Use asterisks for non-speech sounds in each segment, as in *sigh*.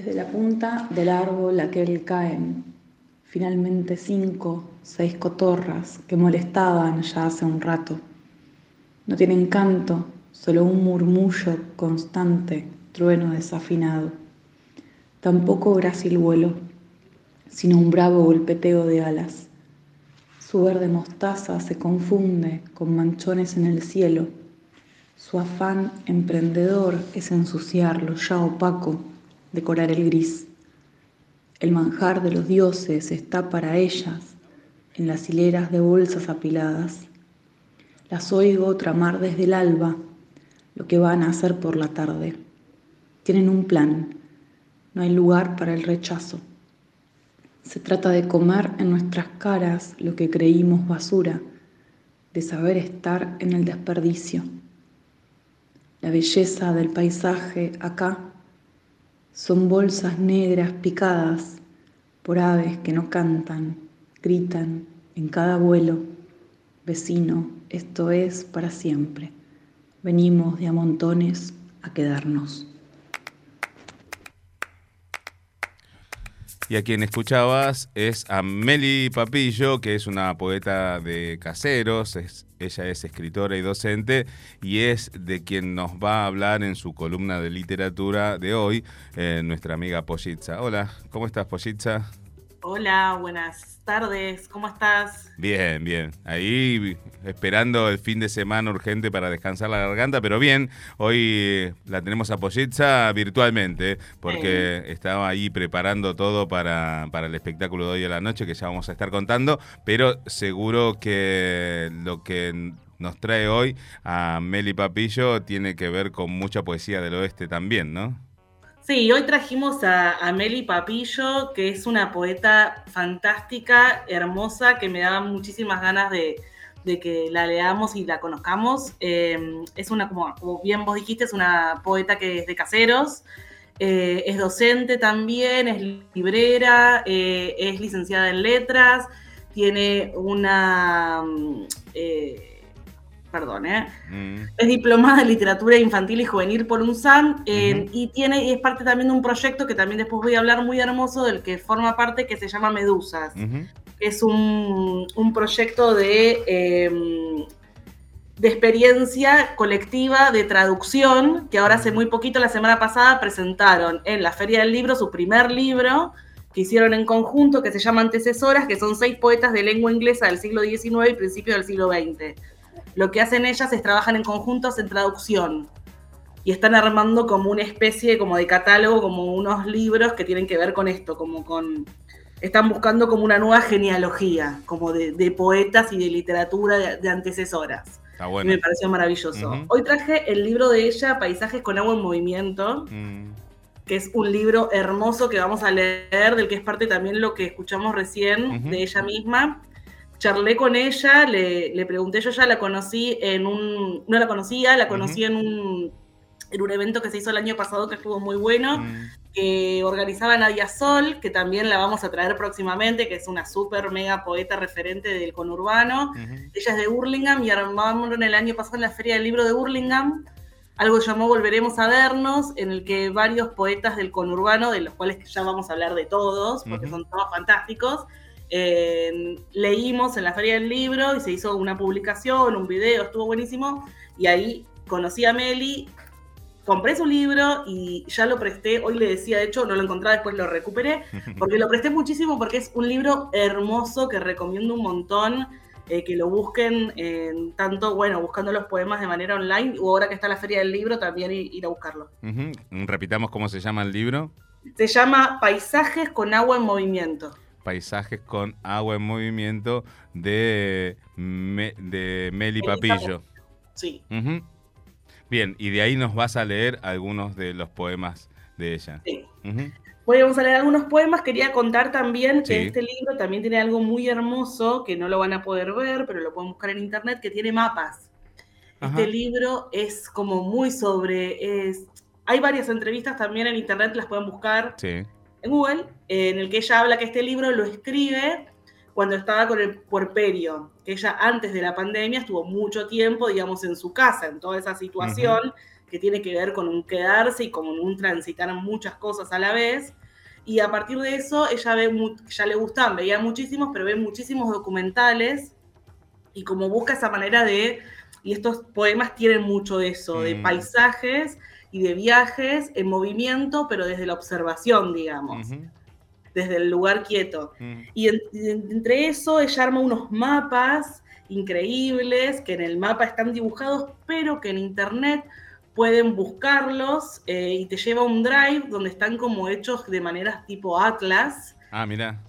Desde la punta del árbol aquel caen finalmente cinco, seis cotorras que molestaban ya hace un rato. No tienen canto, solo un murmullo constante, trueno desafinado. Tampoco grácil vuelo, sino un bravo golpeteo de alas. Su verde mostaza se confunde con manchones en el cielo. Su afán emprendedor es ensuciarlo ya opaco decorar el gris. El manjar de los dioses está para ellas en las hileras de bolsas apiladas. Las oigo tramar desde el alba lo que van a hacer por la tarde. Tienen un plan, no hay lugar para el rechazo. Se trata de comer en nuestras caras lo que creímos basura, de saber estar en el desperdicio. La belleza del paisaje acá son bolsas negras picadas por aves que no cantan, gritan en cada vuelo, vecino, esto es para siempre. Venimos de a montones a quedarnos. Y a quien escuchabas es a Meli Papillo, que es una poeta de caseros, ella es escritora y docente y es de quien nos va a hablar en su columna de literatura de hoy, eh, nuestra amiga Pollitza. Hola, ¿cómo estás Pollitza? Hola, buenas tardes, ¿cómo estás? Bien, bien. Ahí esperando el fin de semana urgente para descansar la garganta, pero bien, hoy la tenemos a Pollitza virtualmente, porque estaba ahí preparando todo para, para el espectáculo de hoy a la noche, que ya vamos a estar contando, pero seguro que lo que nos trae hoy a Meli Papillo tiene que ver con mucha poesía del oeste también, ¿no? Sí, hoy trajimos a, Meli Papillo, que es una poeta fantástica, hermosa, que me daba muchísimas ganas de, que la leamos y la conozcamos. Em, es una, como, bien vos dijiste, es una poeta que es de caseros, eh, es docente también, es librera, eh, es licenciada en letras, tiene una... Eh, perdón, ¿eh? Mm. Es diplomada en literatura infantil y juvenil por UNSAM eh, y tiene y es parte también de un proyecto que también después voy a hablar muy hermoso del que forma parte que se llama Medusas. Es un, proyecto de, em, de experiencia colectiva de traducción que ahora hace muy poquito, la semana pasada, presentaron en la Feria del Libro su primer libro que hicieron en conjunto, que se llama Antecesoras, que son seis poetas de lengua inglesa del siglo XIX y principio del siglo XX lo que hacen ellas es trabajan en conjuntos en traducción y están armando como una especie como de catálogo, como unos libros que tienen que ver con esto, como con... Están buscando como una nueva genealogía, como de, poetas y de literatura de, antecesoras. Y me pareció maravilloso. Hoy traje el libro de ella, Paisajes con agua en movimiento, mm. que es un libro hermoso que vamos a leer, del que es parte también lo que escuchamos recién de ella misma charlé con ella, le, pregunté, yo ya la conocí en un, no la conocía, la conocí en, un, en un evento que se hizo el año pasado que estuvo muy bueno, mm. que organizaba Nadia Sol, que también la vamos a traer próximamente, que es una súper mega poeta referente del conurbano. Ella es de Burlingame y armamos el año pasado en la Feria del Libro de Burlingame algo llamó Volveremos a vernos, en el que varios poetas del conurbano, de los cuales ya vamos a hablar de todos, porque son todos fantásticos, leímos en la feria del libro y se hizo una publicación, un video, estuvo buenísimo. Y ahí conocí a Meli, compré su libro y ya lo presté. Hoy le decía, de hecho, no lo encontré, después lo recuperé, *laughs* porque lo presté muchísimo porque es un libro hermoso que recomiendo un montón. Eh, que lo busquen, tanto, bueno, buscando los poemas de manera online o ahora que está la Feria del Libro, también ir a buscarlo. Repitamos cómo se llama el libro. Se llama Paisajes con agua en movimiento paisajes con agua en movimiento de, de Meli Papillo. Sí. Bien, y de ahí nos vas a leer algunos de los poemas de ella. Sí. vamos a leer algunos poemas. Quería contar también que este libro también tiene algo muy hermoso, que no lo van a poder ver, pero lo pueden buscar en internet, que tiene mapas. Este libro es como muy sobre... Es, hay varias entrevistas también en internet, las pueden buscar. Sí en Google, en el que ella habla que este libro lo escribe cuando estaba con el puerperio, que ella antes de la pandemia estuvo mucho tiempo, digamos, en su casa, en toda esa situación, que tiene que ver con un quedarse y con un transitar muchas cosas a la vez. Y a partir de eso, ella ve, ya le gustaban, veía muchísimos, pero ve muchísimos documentales y como busca esa manera de, y estos poemas tienen mucho de eso, de mm. paisajes y de viajes en movimiento, pero desde la observación, digamos, desde el lugar quieto. Mm. Y, entre eso ella arma unos mapas increíbles que en el mapa están dibujados, pero que en internet pueden buscarlos eh, y te lleva a un drive donde están como hechos de maneras tipo Atlas. Ah, mira.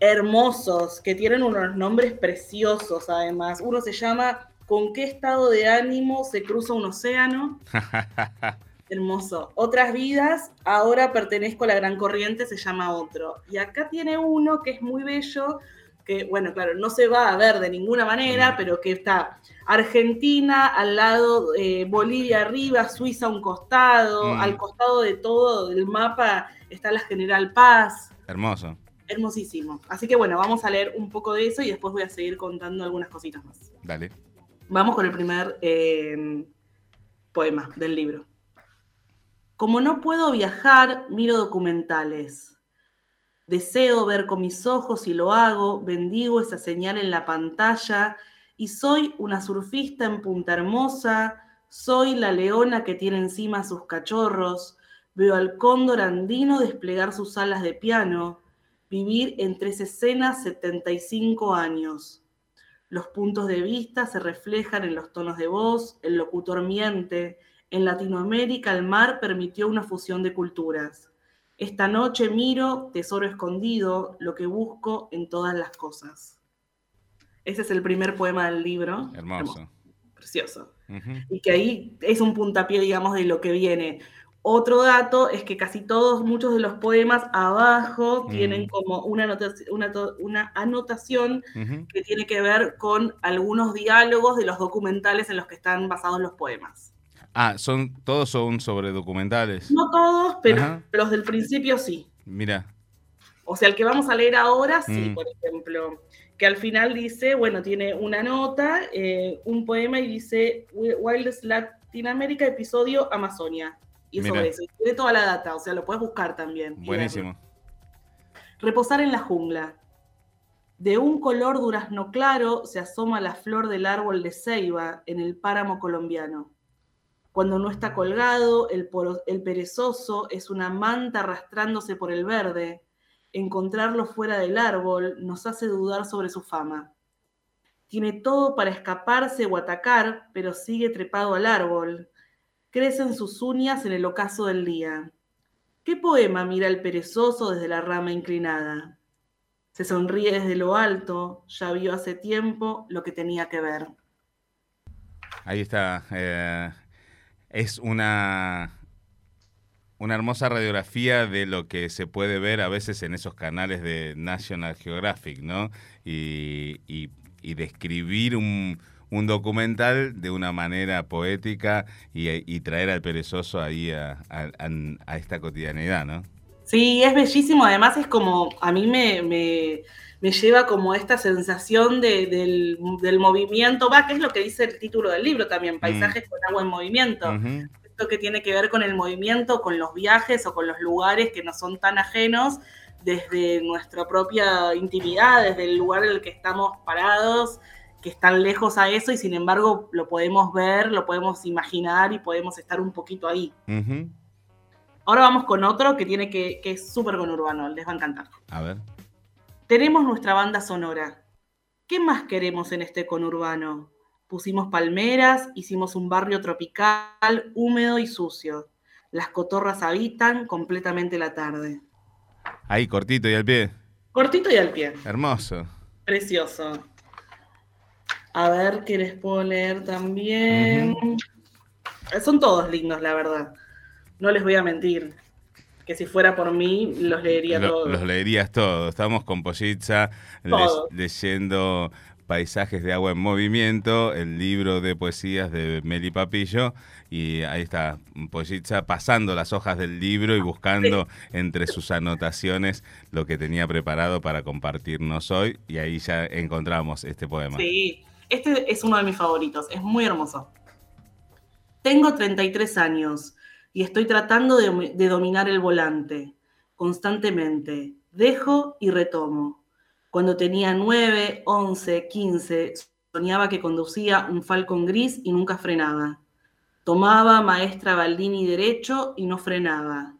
Hermosos, que tienen unos nombres preciosos además. Uno se llama ¿Con qué estado de ánimo se cruza un océano? *laughs* Hermoso. Otras vidas, ahora pertenezco a la gran corriente, se llama otro. Y acá tiene uno que es muy bello, que, bueno, claro, no se va a ver de ninguna manera, pero que está Argentina al lado, eh, Bolivia arriba, Suiza a un costado, mm. al costado de todo el mapa está la General Paz. Hermoso. Hermosísimo. Así que bueno, vamos a leer un poco de eso y después voy a seguir contando algunas cositas más. Dale. Vamos con el primer eh, poema del libro. Como no puedo viajar, miro documentales. Deseo ver con mis ojos y lo hago, bendigo esa señal en la pantalla y soy una surfista en Punta Hermosa, soy la leona que tiene encima sus cachorros, veo al cóndor andino desplegar sus alas de piano, vivir en tres escenas 75 años. Los puntos de vista se reflejan en los tonos de voz, el locutor miente, en Latinoamérica el mar permitió una fusión de culturas. Esta noche miro, tesoro escondido, lo que busco en todas las cosas. Ese es el primer poema del libro. Hermoso. Precioso. Y que ahí es un puntapié, digamos, de lo que viene. Otro dato es que casi todos, muchos de los poemas abajo tienen mm. como una, una, anotación que tiene que ver con algunos diálogos de los documentales en los que están basados los poemas. Ah, son, todos son sobre documentales. No todos, pero los del principio sí. Mira. O sea, el que vamos a leer ahora sí, mm. por ejemplo. Que al final dice, bueno, tiene una nota, eh, un poema y dice Wildest Latinoamérica, episodio Amazonia. Y eso es eso. Tiene toda la data, o sea, lo puedes buscar también. Buenísimo. Reposar en la jungla. De un color durazno claro se asoma la flor del árbol de ceiba en el páramo colombiano. Cuando no está colgado, el, perezoso es una manta arrastrándose por el verde. Encontrarlo fuera del árbol nos hace dudar sobre su fama. Tiene todo para escaparse o atacar, pero sigue trepado al árbol. Crecen sus uñas en el ocaso del día. ¿Qué poema mira el perezoso desde la rama inclinada? Se sonríe desde lo alto, ya vio hace tiempo lo que tenía que ver. Ahí está eh, es una, una hermosa radiografía de lo que se puede ver a veces en esos canales de National Geographic, ¿no? Y, describir un, documental de una manera poética y, traer al perezoso ahí a, esta cotidianidad, ¿no? Sí, es bellísimo. Además es como, a mí me, me, lleva como esta sensación del, movimiento, va, que es lo que dice el título del libro también, mm. Paisajes con agua en movimiento. Esto que tiene que ver con el movimiento, con los viajes o con los lugares que no son tan ajenos desde nuestra propia intimidad, desde el lugar en el que estamos parados, que están lejos a eso y sin embargo lo podemos ver, lo podemos imaginar y podemos estar un poquito ahí. Ahora vamos con otro que tiene que, que es súper conurbano, les va a encantar. A ver. Tenemos nuestra banda sonora. ¿Qué más queremos en este conurbano? Pusimos palmeras, hicimos un barrio tropical, húmedo y sucio. Las cotorras habitan completamente la tarde. Ahí, cortito y al pie. Cortito y al pie. Hermoso. Precioso. A ver qué les puedo leer también. Son todos lindos, la verdad no les voy a mentir, que si fuera por mí los leería todos. Los leerías todos. Estamos con Pollitza leyendo Paisajes de agua en movimiento, el libro de poesías de Meli Papillo, y ahí está Pollitza pasando las hojas del libro y buscando *laughs* entre sus anotaciones lo que tenía preparado para compartirnos hoy, y ahí ya encontramos este poema. Sí, este es uno de mis favoritos, es muy hermoso. Tengo 33 años y estoy tratando de, dominar el volante constantemente. Dejo y retomo. Cuando tenía 9, 11, 15, soñaba que conducía un Falcon gris y nunca frenaba. Tomaba maestra Baldini derecho y no frenaba.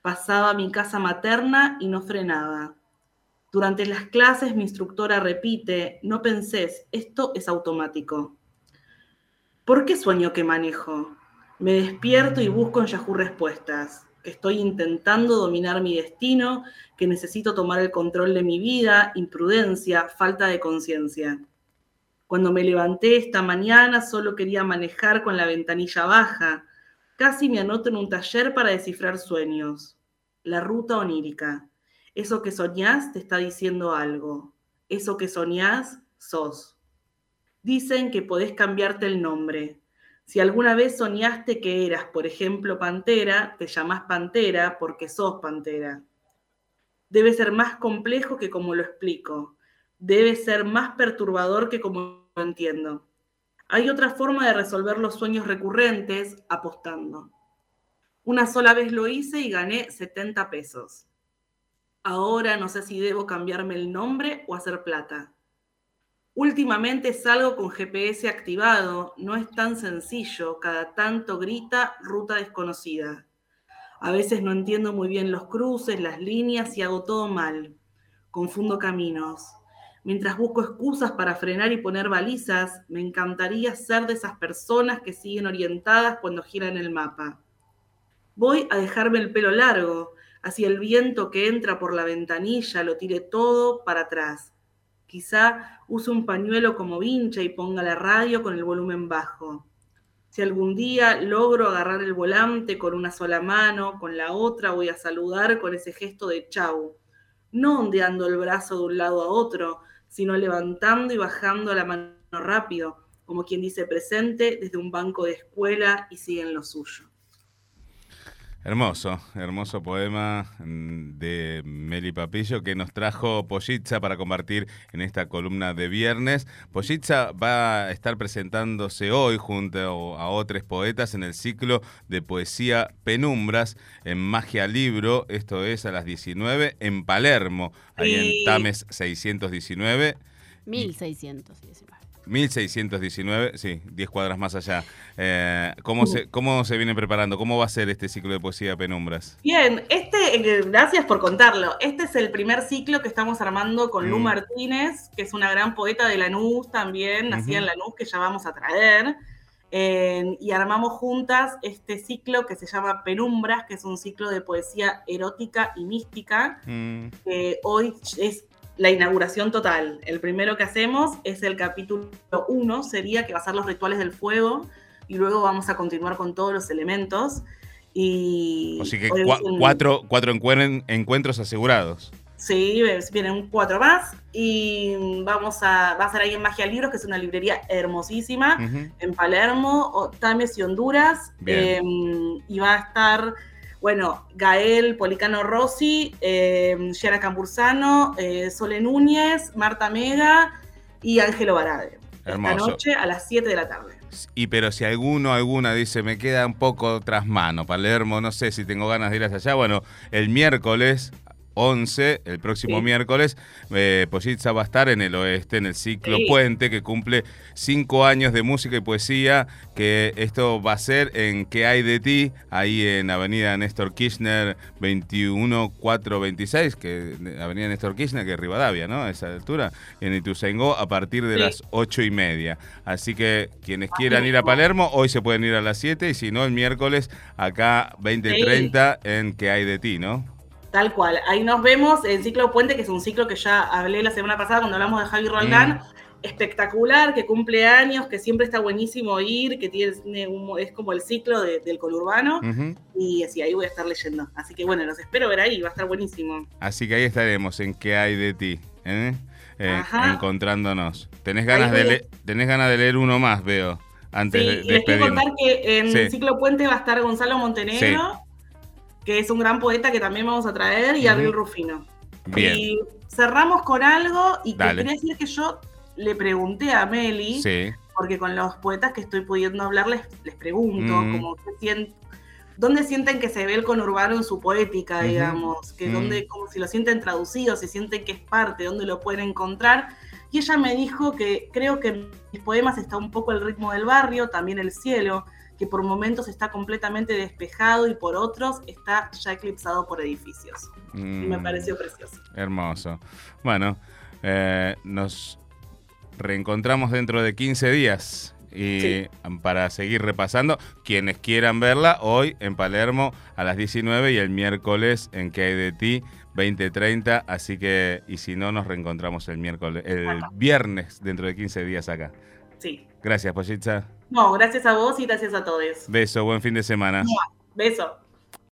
Pasaba mi casa materna y no frenaba. Durante las clases mi instructora repite, no pensés, esto es automático. ¿Por qué sueño que manejo? Me despierto y busco en Yahoo respuestas estoy intentando dominar mi destino, que necesito tomar el control de mi vida, imprudencia, falta de conciencia. Cuando me levanté esta mañana solo quería manejar con la ventanilla baja. Casi me anoto en un taller para descifrar sueños. La ruta onírica. Eso que soñás te está diciendo algo. Eso que soñás, sos. Dicen que podés cambiarte el nombre. Si alguna vez soñaste que eras, por ejemplo, pantera, te llamás pantera porque sos pantera. Debe ser más complejo que como lo explico. Debe ser más perturbador que como lo entiendo. Hay otra forma de resolver los sueños recurrentes apostando. Una sola vez lo hice y gané 70 pesos. Ahora no sé si debo cambiarme el nombre o hacer plata. Últimamente salgo con GPS activado, no es tan sencillo, cada tanto grita ruta desconocida. A veces no entiendo muy bien los cruces, las líneas y hago todo mal. Confundo caminos. Mientras busco excusas para frenar y poner balizas, me encantaría ser de esas personas que siguen orientadas cuando giran el mapa. Voy a dejarme el pelo largo, así el viento que entra por la ventanilla lo tire todo para atrás Quizá use un pañuelo como vincha y ponga la radio con el volumen bajo. Si algún día logro agarrar el volante con una sola mano, con la otra voy a saludar con ese gesto de chau, no ondeando el brazo de un lado a otro, sino levantando y bajando la mano rápido, como quien dice presente desde un banco de escuela y sigue en lo suyo. Hermoso, hermoso poema mm, de Meli Papillo que nos trajo Pollitza para compartir en esta columna de viernes. Pollitza va a estar presentándose hoy junto a otros poetas en el ciclo de poesía Penumbras en Magia Libro, esto es a las 19 en Palermo, ahí en Tames 619. 1619. 1619, sí, 10 cuadras más allá. Eh, ¿cómo, se, ¿Cómo se viene preparando? ¿Cómo va a ser este ciclo de poesía Penumbras? Bien, este, eh, gracias por contarlo. Este es el primer ciclo que estamos armando con Lu mm. Martínez, que es una gran poeta de Lanús también, nacida en Lanús, que ya vamos a traer. y armamos juntas este ciclo que se llama Penumbras, que es un ciclo de poesía erótica y mística. Mm. hoy es la inauguración total. El primero que hacemos es el capítulo 1, sería que va a ser los rituales del fuego, y luego vamos a continuar con todos los elementos. Y Así que cuatro, cuatro encuentros asegurados. Sí, vienen cuatro más y vamos a, va a ser ahí en Magia Libros, que es una librería hermosísima, en Palermo, Tames y Honduras. Em, y va a estar bueno, Gael Policano Rossi, eh, Gianna Cambursano, eh, Sole Núñez, Marta Mega y Ángelo Barade. Esta noche a las 7 de la tarde. Y pero si alguno, alguna dice, me queda un poco tras mano, Palermo, no sé si tengo ganas de ir hasta allá, bueno, el miércoles 11, el próximo miércoles, eh, va a estar en el oeste, en el ciclo Puente, que cumple cinco años de música y poesía, que esto va a ser en ¿Qué hay de ti? Ahí en Avenida Néstor Kirchner 21426, que Avenida Néstor Kirchner, que es Rivadavia, ¿no? A esa altura, en Ituzaingó, a partir de las ocho y media. Así que quienes quieran ir a Palermo, hoy se pueden ir a las 7 y si no, el miércoles acá 2030 en ¿Qué hay de ti? ¿no? Tal cual. Ahí nos vemos en Ciclo Puente, que es un ciclo que ya hablé la semana pasada cuando hablamos de Javi Roldán. Mm. Espectacular, que cumple años, que siempre está buenísimo ir, que tiene es como el ciclo del conurbano. Y así, ahí voy a estar leyendo. Así que bueno, los espero ver ahí, va a estar buenísimo. Así que ahí estaremos en qué hay de ti. ¿eh? Eh, encontrándonos. ¿Tenés ganas, de ¿Tenés ganas de leer uno más, veo? Antes de, les quiero contar que en Ciclo Puente va a estar Gonzalo Montenegro que es un gran poeta que también vamos a traer, y Abril Rufino. Y cerramos con algo, y que quería decir que yo le pregunté a Meli porque con los poetas que estoy pudiendo hablar les, les pregunto, Mm. como qué sien- dónde sienten que se ve el conurbano en su poética, digamos, que Mm. dónde, como si lo sienten traducido, si sienten que es parte, dónde lo pueden encontrar. Y ella me dijo que creo que en mis poemas está un poco el ritmo del barrio, también el cielo, que por momentos está completamente despejado y por otros está ya eclipsado por edificios. Y me Mm. pareció precioso. Hermoso. Bueno, eh, nos reencontramos dentro de 15 días y Sí. para seguir repasando. Quienes quieran verla, hoy en Palermo a las 19 y el miércoles en Que hay de ti 2030. Así que, y si no, nos reencontramos el miércoles, el viernes dentro de 15 días acá. Sí. Gracias, Pollitza. No, gracias a vos y gracias a todos. Beso, buen fin de semana. Beso.